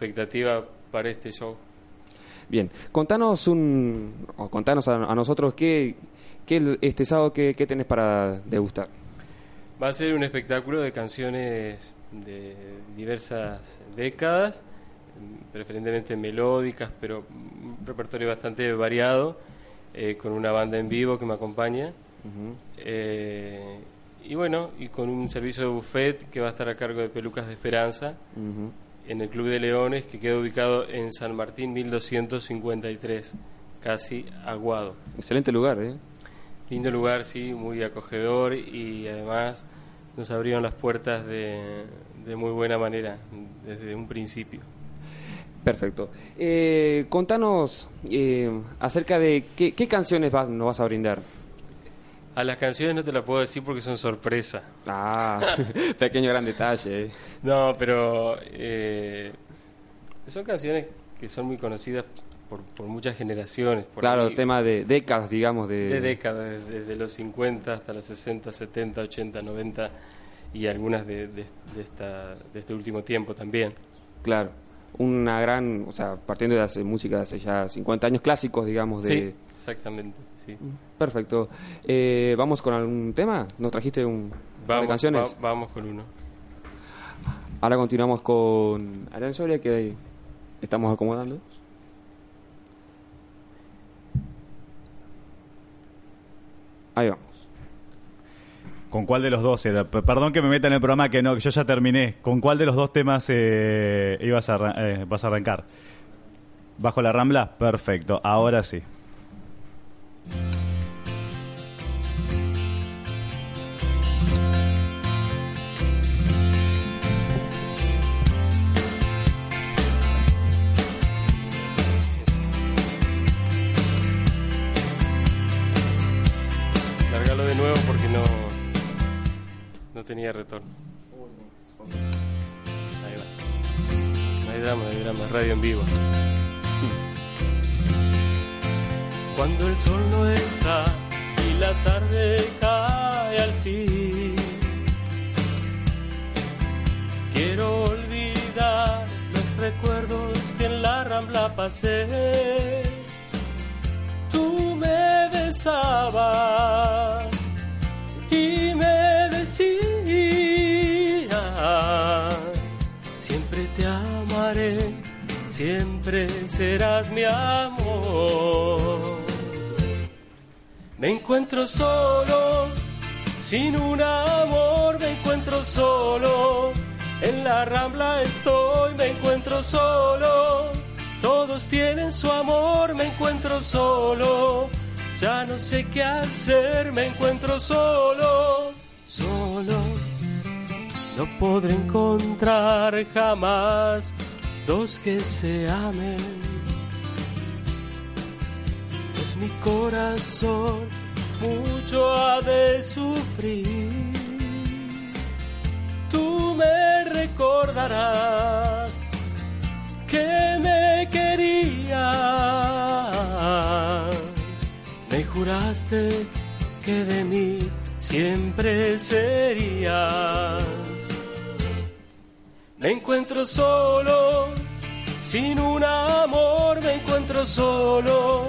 expectativa para este show. Bien, contanos un, o contanos a, nosotros qué, qué este sábado qué, qué tenés para degustar. Va a ser un espectáculo de canciones de diversas décadas, preferentemente melódicas, pero un repertorio bastante variado, eh, con una banda en vivo que me acompaña. Eh, y bueno, y con un servicio de buffet que va a estar a cargo de Pelucas de Esperanza en el Club de Leones, que queda ubicado en San Martín 1253, casi aguado. Excelente lugar, ¿eh? Lindo lugar, sí, muy acogedor y además nos abrieron las puertas de, muy buena manera desde un principio. Perfecto. Eh, contanos eh, acerca de qué, canciones vas, nos vas a brindar. A las canciones no te las puedo decir porque son sorpresa. Ah, pequeño gran detalle. Eh. No, pero son canciones que son muy conocidas por, muchas generaciones. claro, tema de décadas, digamos. De, de décadas, desde, los 50 hasta los 60, 70, 80, 90 y algunas de, de, esta, de este último tiempo también. Claro, una gran, o sea, partiendo de hace música de hace ya 50 años clásicos, digamos. De... Sí, exactamente, sí. Perfecto. Eh, ¿Vamos con algún tema? ¿Nos trajiste un vamos, de canciones? vamos con uno. Ahora continuamos con Aran Soria, que estamos acomodando. Ahí vamos. ¿Con cuál de los dos? Perdón que me meta en el programa que no, que yo ya terminé. ¿Con cuál de los dos temas eh, ibas a, eh, vas a arrancar? ¿Bajo la rambla? Perfecto, ahora sí. Tenía retorno. Ahí va. No hay drama, no hay drama, radio en vivo. Cuando el sol no está y la tarde cae al fin, quiero olvidar los recuerdos que en la rambla pasé. Tú me besabas y serás mi amor. Me encuentro solo, sin un amor, me encuentro solo. En la rambla estoy, me encuentro solo. Todos tienen su amor, me encuentro solo. Ya no sé qué hacer, me encuentro solo, solo no podré encontrar jamás dos que se amen. Pues mi corazón mucho ha de sufrir. Tú me recordarás que me querías. Me juraste que de mí siempre serías. Me encuentro solo, sin un amor me encuentro solo.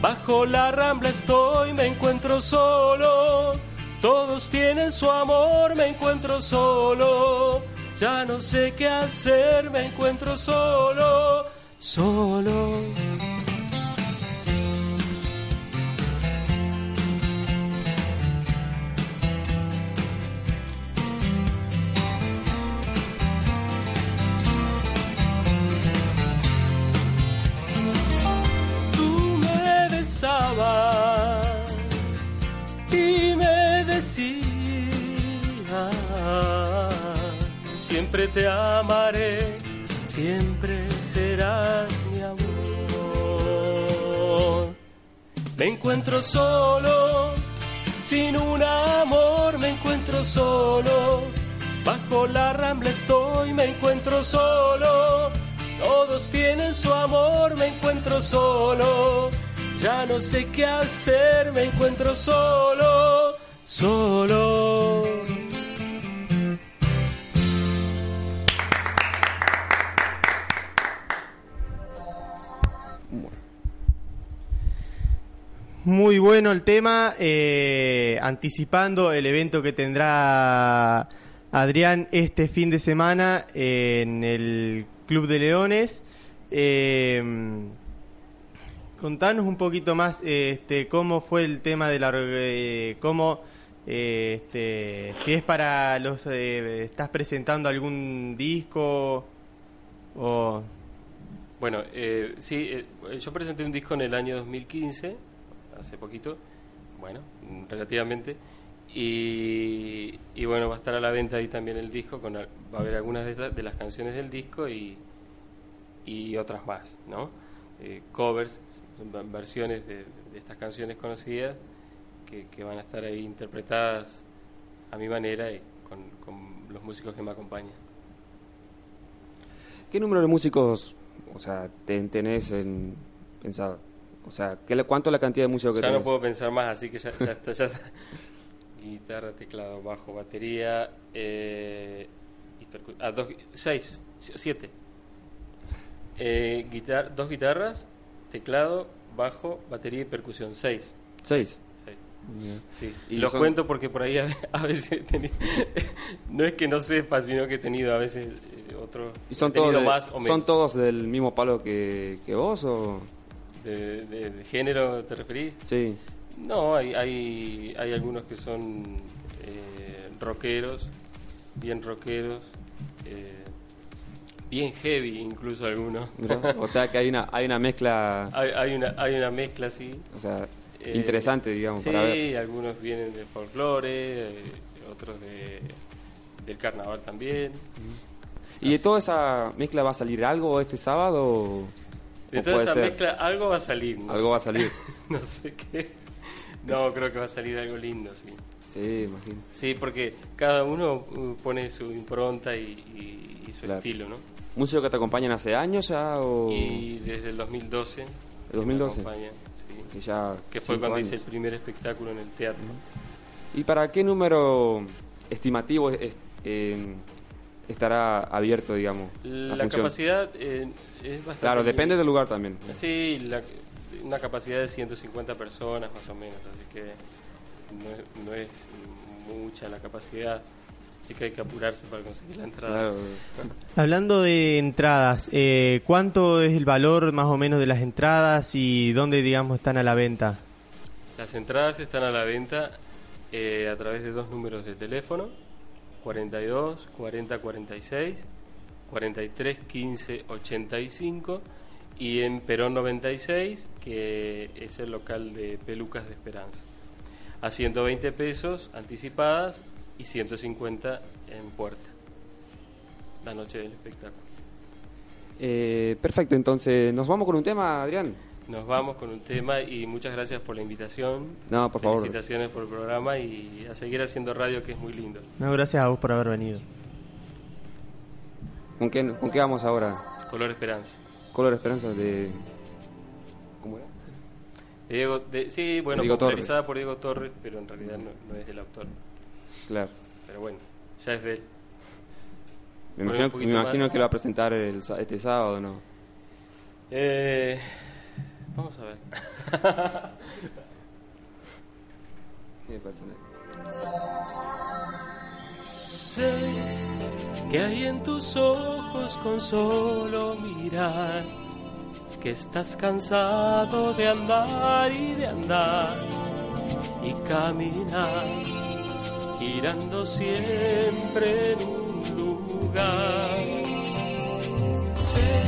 Bajo la rambla estoy, me encuentro solo. Todos tienen su amor, me encuentro solo. Ya no sé qué hacer, me encuentro solo, solo. Te amaré, siempre serás mi amor. Me encuentro solo, sin un amor me encuentro solo, bajo la rambla estoy, me encuentro solo. Todos tienen su amor, me encuentro solo ya no sé qué hacer, me encuentro solo, solo. Muy bueno el tema, eh, anticipando el evento que tendrá Adrián este fin de semana en el Club de Leones. Eh, contanos un poquito más este, cómo fue el tema de la... Eh, cómo, eh, este, si es para los... Eh, ¿Estás presentando algún disco o...? Bueno, sí, yo presenté un disco en el año 2015, hace poquito, bueno, relativamente, y, y bueno, va a estar a la venta ahí también el disco, con, va a haber algunas de, de las canciones del disco y, y otras más, ¿no? Eh, covers, versiones de, estas canciones conocidas que, que van a estar ahí interpretadas a mi manera y con, con los músicos que me acompañan. ¿Qué número de músicos, o sea, ten- tenés en, pensado? O sea, ¿qué, le- ¿cuánto es la cantidad de músicos que Ya tenés? no puedo pensar más, así que ya, ya está, ya está. Guitarra, teclado, bajo, batería, eh, y ah, dos, seis, si- siete. Eh, guitar, dos guitarras, teclado, bajo, batería y percusión, seis. Seis. Sí. Y Los son- cuento porque por ahí a, a veces he tenido, no es que no sepa, sino que he tenido a veces eh, otros, ¿Y son todos, de- más o menos. son todos del mismo palo que, que vos o...? De, de- de género te referís? Sí. No, hay, hay, hay algunos que son eh, rockeros, bien rockeros, eh, bien heavy incluso algunos. mirá. O sea que hay una, hay una mezcla, hay, hay, una, hay una mezcla así. o sea, eh, interesante, digamos, sí, para ver. algunos vienen de folclore, eh, otros de, del carnaval también. ¿Y de toda esa mezcla va a salir algo este sábado? o- De toda esa ser? mezcla algo va a salir. No Algo va a salir. no sé qué. No, creo que va a salir algo lindo, sí. Sí, imagino. Sí, porque cada uno uh, pone su impronta y, y- y su Claro. estilo, ¿no? ¿Músicos que te acompañan hace años ya o...? Y desde el 2012. que me 2012? acompañan, sí. que ya Que fue cuando años. hice el primer espectáculo en el teatro. ¿Y para qué número estimativo es- eh, estará abierto, digamos, la, capacidad eh, es bastante. Claro, depende del lugar también. Sí, la- una capacidad de 150 personas más o menos, así que no es, no es mucha la capacidad, así que hay que apurarse para conseguir la entrada. Claro. Hablando de entradas, eh, ¿cuánto es el valor más o menos de las entradas y dónde, digamos, están a la venta? Las entradas están a la venta eh, a través de dos números de teléfono, 42 40 46, 43 15 85 y en Perón 96, que es el local de Pelucas de Esperanza. A 120 pesos anticipadas y 150 en puerta. La noche del espectáculo. Eh, perfecto, entonces, ¿nos vamos con un tema, Adrián? Nos vamos con un tema y muchas gracias por la invitación. No, por favor. Felicitaciones por el programa y a seguir haciendo radio que es muy lindo. No, gracias a vos por haber venido. ¿Con qué, ¿Con qué vamos ahora? Color Esperanza. Color Esperanza de... ¿Cómo era? De Diego, de- sí, bueno, Diego popularizada por Diego Torres, pero en realidad no, no es del autor. Claro. Pero bueno, ya es de él. Me imagino, me imagino que lo va a presentar el sa- este sábado, ¿no? Eh, vamos a ver. ¿Qué me parece? Sé que hay en tus ojos con solo mirar que estás cansado de andar y de andar y caminar, girando siempre en un lugar. Sé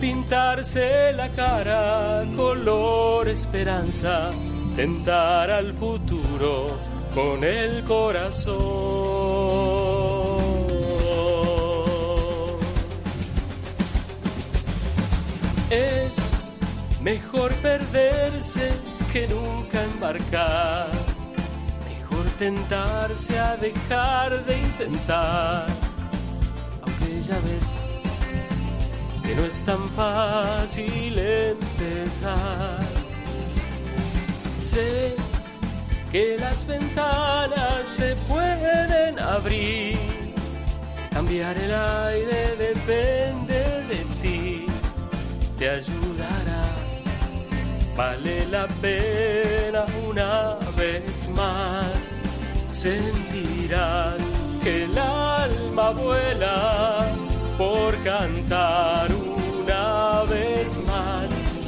pintarse la cara color esperanza, tentar al futuro con el corazón. Es mejor perderse que nunca embarcar. Mejor tentarse a dejar de intentar, que no es tan fácil empezar. Sé que las ventanas se pueden abrir, cambiar el aire depende de ti, te ayudará, vale la pena una vez más, sentirás que el alma vuela por cantar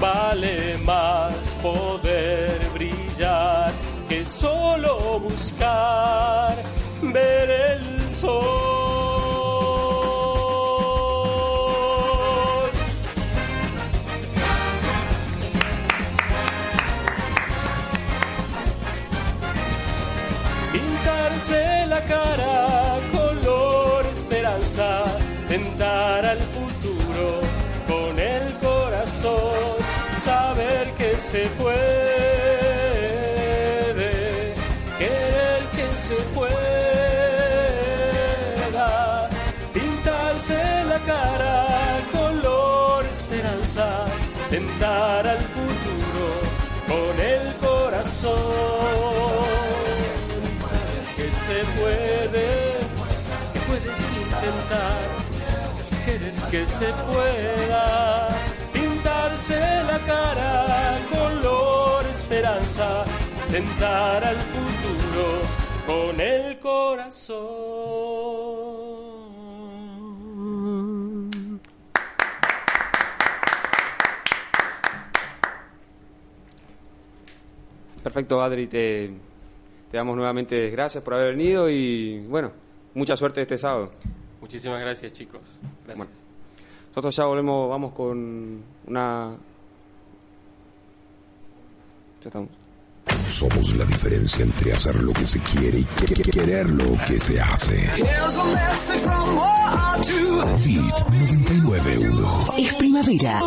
Vale más poder brillar que solo buscar ver el sol. pintarse la cara saber que se puede, querer que se pueda, pintarse la cara color esperanza, tentar al futuro con el corazón. Que se puede, que puedes intentar, quieres que se pueda cara color esperanza, tentar al futuro con el corazón. Perfecto, Adri, te, te damos nuevamente gracias por haber venido y bueno, mucha suerte este sábado. Muchísimas gracias, chicos. Gracias. Bueno. Nosotros ya volvemos, vamos con una... Ya estamos. Somos la diferencia entre hacer lo que se quiere y que- que- querer lo que se hace. Fit 991. Es primavera.